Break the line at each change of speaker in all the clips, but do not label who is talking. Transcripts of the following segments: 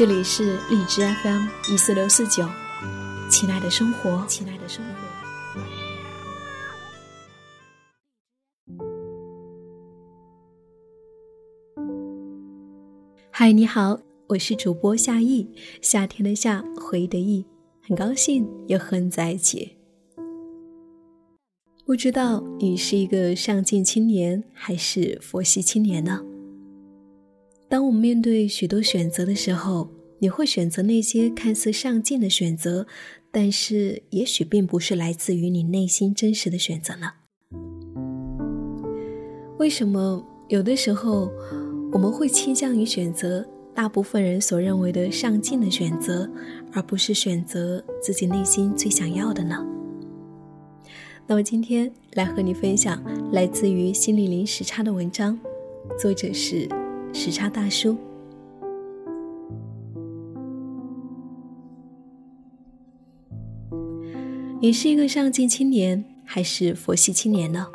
这里是荔枝 FM 一四六四九，亲爱的生活，亲爱的生活。嗨，你好，我是主播夏意，夏天的夏，回忆的忆，很高兴又和你在一起。不知道你是一个上进青年还是佛系青年呢？当我们面对许多选择的时候，你会选择那些看似上进的选择，但是也许并不是来自于你内心真实的选择呢？为什么有的时候我们会倾向于选择大部分人所认为的上进的选择，而不是选择自己内心最想要的呢？那么今天来和你分享来自于心理零时差的文章，作者是。时差大叔，你是一个上进青年还是佛系青年呢？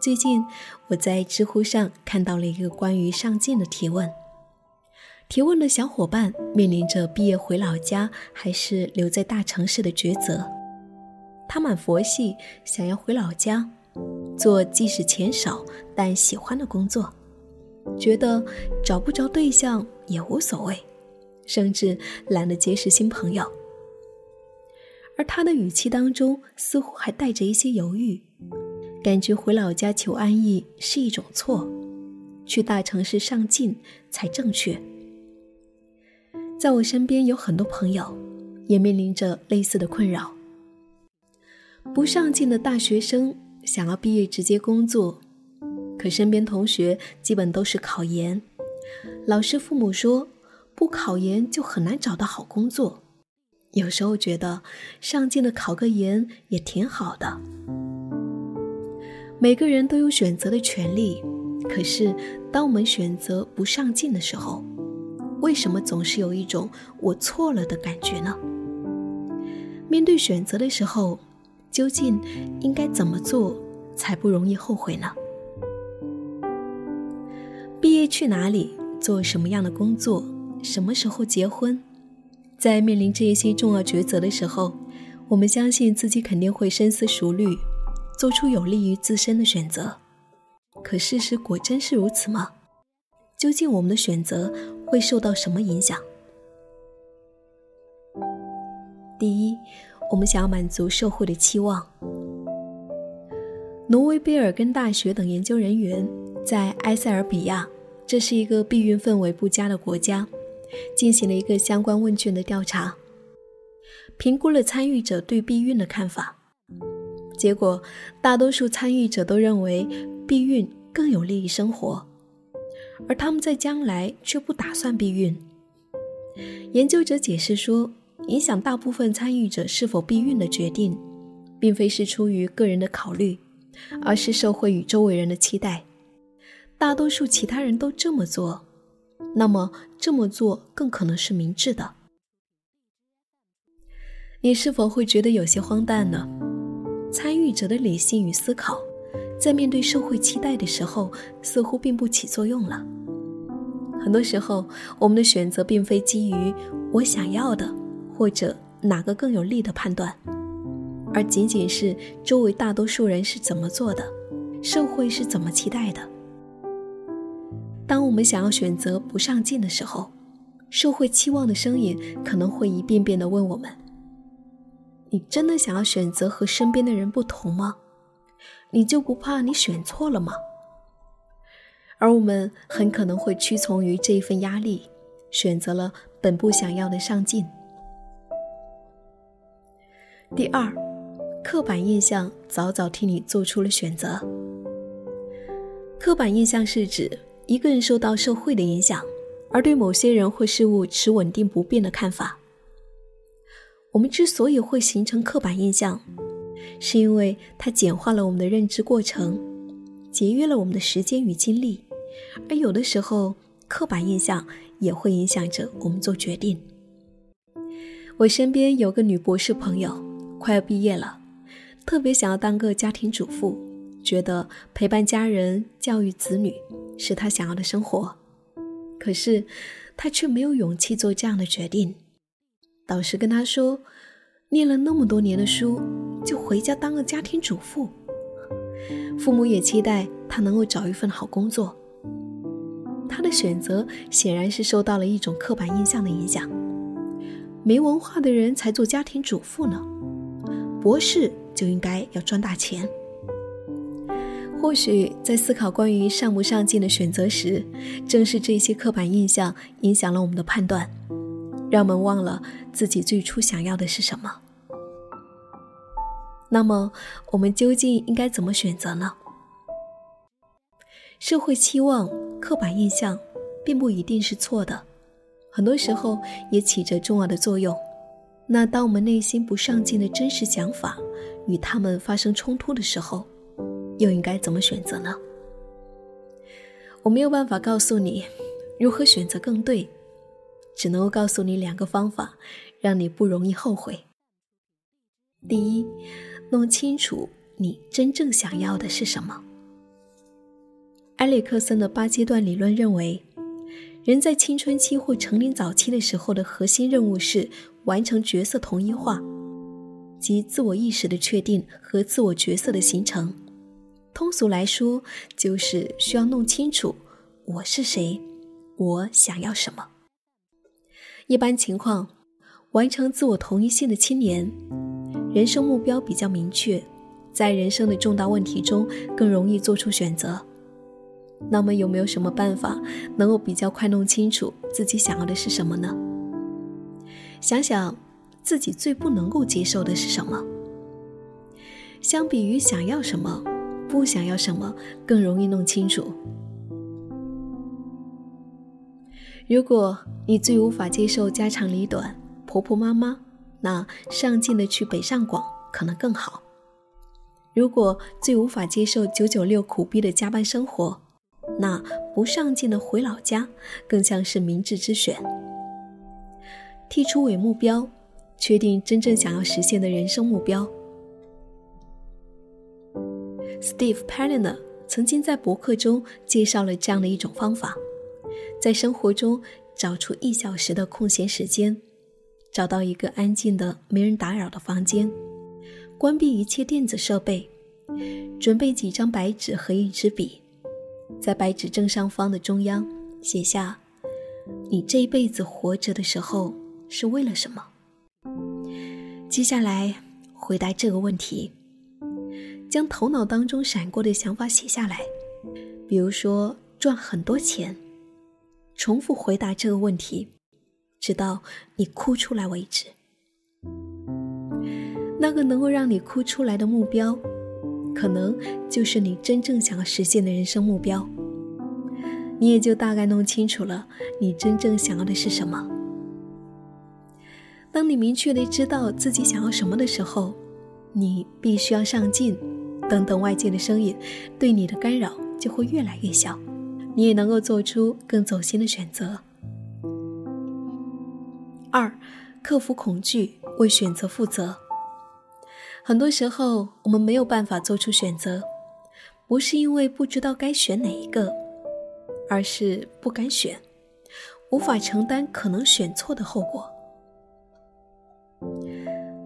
最近我在知乎上看到了一个关于上进的提问，提问的小伙伴面临着毕业回老家还是留在大城市的抉择。他满佛系，想要回老家，做即使钱少但喜欢的工作。觉得找不着对象也无所谓，甚至懒得结识新朋友。而他的语气当中似乎还带着一些犹豫，感觉回老家求安逸是一种错，去大城市上进才正确。在我身边有很多朋友，也面临着类似的困扰。不上进的大学生想要毕业直接工作。可身边同学基本都是考研，老师、父母说不考研就很难找到好工作。有时候觉得上进的考个研也挺好的。每个人都有选择的权利，可是当我们选择不上进的时候，为什么总是有一种我错了的感觉呢？面对选择的时候，究竟应该怎么做才不容易后悔呢？去哪里？做什么样的工作？什么时候结婚？在面临这一些重要抉择的时候，我们相信自己肯定会深思熟虑，做出有利于自身的选择。可事实果真是如此吗？究竟我们的选择会受到什么影响？第一，我们想要满足社会的期望。挪威贝尔根大学等研究人员。在埃塞俄比亚，这是一个避孕氛围不佳的国家，进行了一个相关问卷的调查，评估了参与者对避孕的看法。结果，大多数参与者都认为避孕更有利于生活，而他们在将来却不打算避孕。研究者解释说，影响大部分参与者是否避孕的决定，并非是出于个人的考虑，而是社会与周围人的期待。大多数其他人都这么做，那么这么做更可能是明智的。你是否会觉得有些荒诞呢？参与者的理性与思考，在面对社会期待的时候，似乎并不起作用了。很多时候，我们的选择并非基于我想要的或者哪个更有利的判断，而仅仅是周围大多数人是怎么做的，社会是怎么期待的。当我们想要选择不上进的时候，社会期望的声音可能会一遍遍地问我们：“你真的想要选择和身边的人不同吗？你就不怕你选错了吗？”而我们很可能会屈从于这一份压力，选择了本不想要的上进。第二，刻板印象早早替你做出了选择。刻板印象是指。一个人受到社会的影响，而对某些人或事物持稳定不变的看法。我们之所以会形成刻板印象，是因为它简化了我们的认知过程，节约了我们的时间与精力。而有的时候，刻板印象也会影响着我们做决定。我身边有个女博士朋友，快要毕业了，特别想要当个家庭主妇，觉得陪伴家人、教育子女是他想要的生活。可是，他却没有勇气做这样的决定。导师跟他说：“念了那么多年的书，就回家当个家庭主妇。”父母也期待他能够找一份好工作。他的选择显然是受到了一种刻板印象的影响。没文化的人才做家庭主妇呢，博士就应该要赚大钱。或许在思考关于上不上进的选择时，正是这些刻板印象影响了我们的判断，让我们忘了自己最初想要的是什么。那么，我们究竟应该怎么选择呢？社会期望、刻板印象，并不一定是错的。很多时候也起着重要的作用。那当我们内心不上进的真实想法与他们发生冲突的时候，又应该怎么选择呢？我没有办法告诉你如何选择更对，只能够告诉你两个方法，让你不容易后悔。第一，弄清楚你真正想要的是什么。埃里克森的八阶段理论认为。人在青春期或成年早期的时候的核心任务是完成角色同一化，即自我意识的确定和自我角色的形成。通俗来说，就是需要弄清楚我是谁，我想要什么。一般情况，完成自我同一性的青年，人生目标比较明确，在人生的重大问题中更容易做出选择。那么有没有什么办法能够比较快弄清楚自己想要的是什么呢？想想自己最不能够接受的是什么。相比于想要什么，不想要什么更容易弄清楚。如果你最无法接受家长里短、婆婆妈妈，那上进的去北上广可能更好。如果最无法接受九九六苦逼的加班生活，那不上进的回老家，更像是明智之选。剔除伪目标，确定真正想要实现的人生目标。Steve p a l i n e r 曾经在博客中介绍了这样的一种方法：在生活中找出一小时的空闲时间，找到一个安静的、没人打扰的房间，关闭一切电子设备，准备几张白纸和一支笔。在白纸正上方的中央写下：“你这一辈子活着的时候是为了什么？”接下来回答这个问题，将头脑当中闪过的想法写下来，比如说赚很多钱。重复回答这个问题，直到你哭出来为止。那个能够让你哭出来的目标。可能就是你真正想要实现的人生目标，你也就大概弄清楚了你真正想要的是什么。当你明确的知道自己想要什么的时候，你必须要上进，等等外界的声音对你的干扰就会越来越小，你也能够做出更走心的选择。二，克服恐惧，为选择负责。很多时候，我们没有办法做出选择，不是因为不知道该选哪一个，而是不敢选，无法承担可能选错的后果。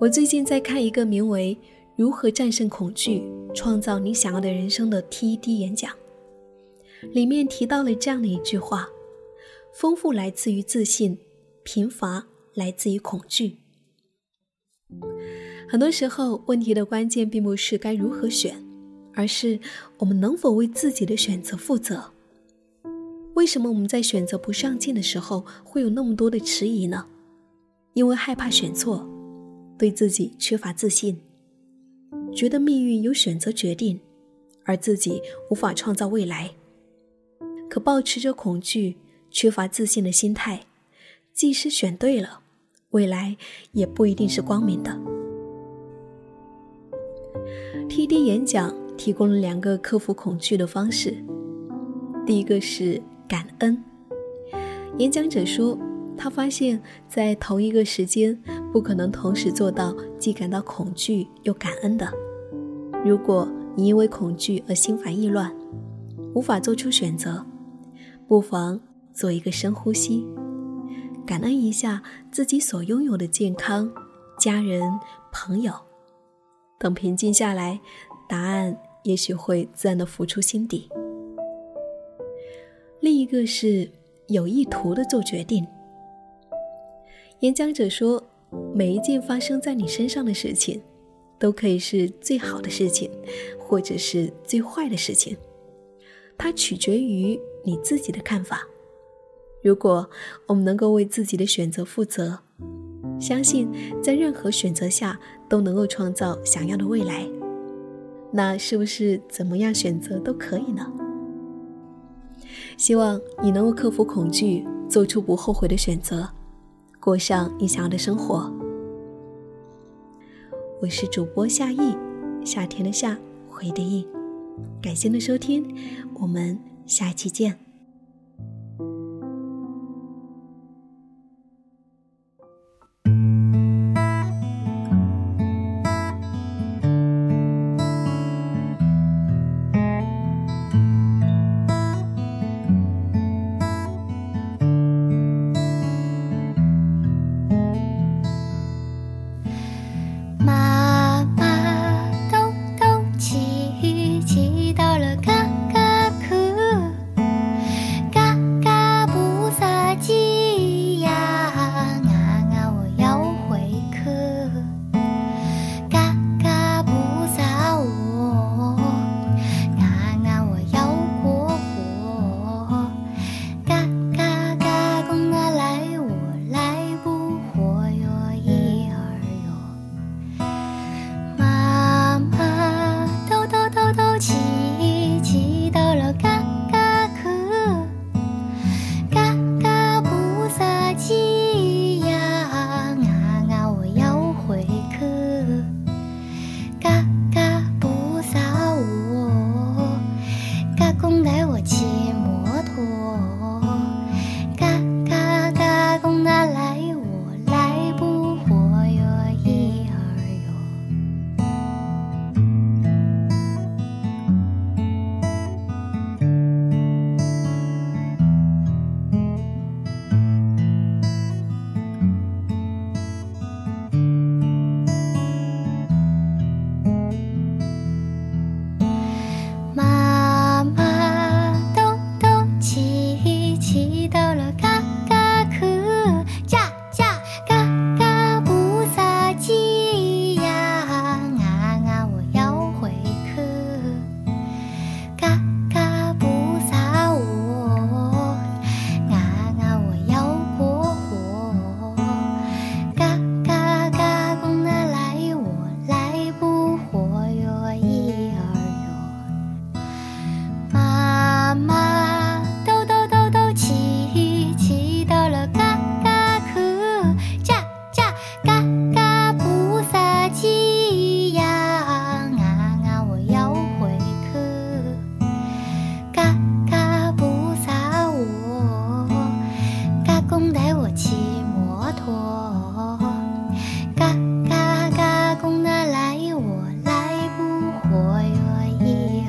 我最近在看一个名为《如何战胜恐惧，创造你想要的人生》的 TED 演讲，里面提到了这样的一句话：“丰富来自于自信，贫乏来自于恐惧。”很多时候，问题的关键并不是该如何选，而是我们能否为自己的选择负责。为什么我们在选择不上进的时候会有那么多的迟疑呢？因为害怕选错，对自己缺乏自信，觉得命运由选择决定，而自己无法创造未来。可保持着恐惧，缺乏自信的心态，即使选对了，未来也不一定是光明的。TD 演讲提供了两个克服恐惧的方式，第一个是感恩。演讲者说，他发现，在同一个时间，不可能同时做到既感到恐惧又感恩的。如果你因为恐惧而心烦意乱，无法做出选择，不妨做一个深呼吸，感恩一下自己所拥有的健康、家人、朋友。等平静下来，答案也许会自然的浮出心底。另一个是有意图的做决定。演讲者说，每一件发生在你身上的事情，都可以是最好的事情，或者是最坏的事情。它取决于你自己的看法。如果我们能够为自己的选择负责，相信在任何选择下都能够创造想要的未来，那是不是怎么样选择都可以呢？希望你能够克服恐惧，做出不后悔的选择，过上你想要的生活。我是主播夏意，夏天的夏，回的意。感谢您的收听，我们下期见。here.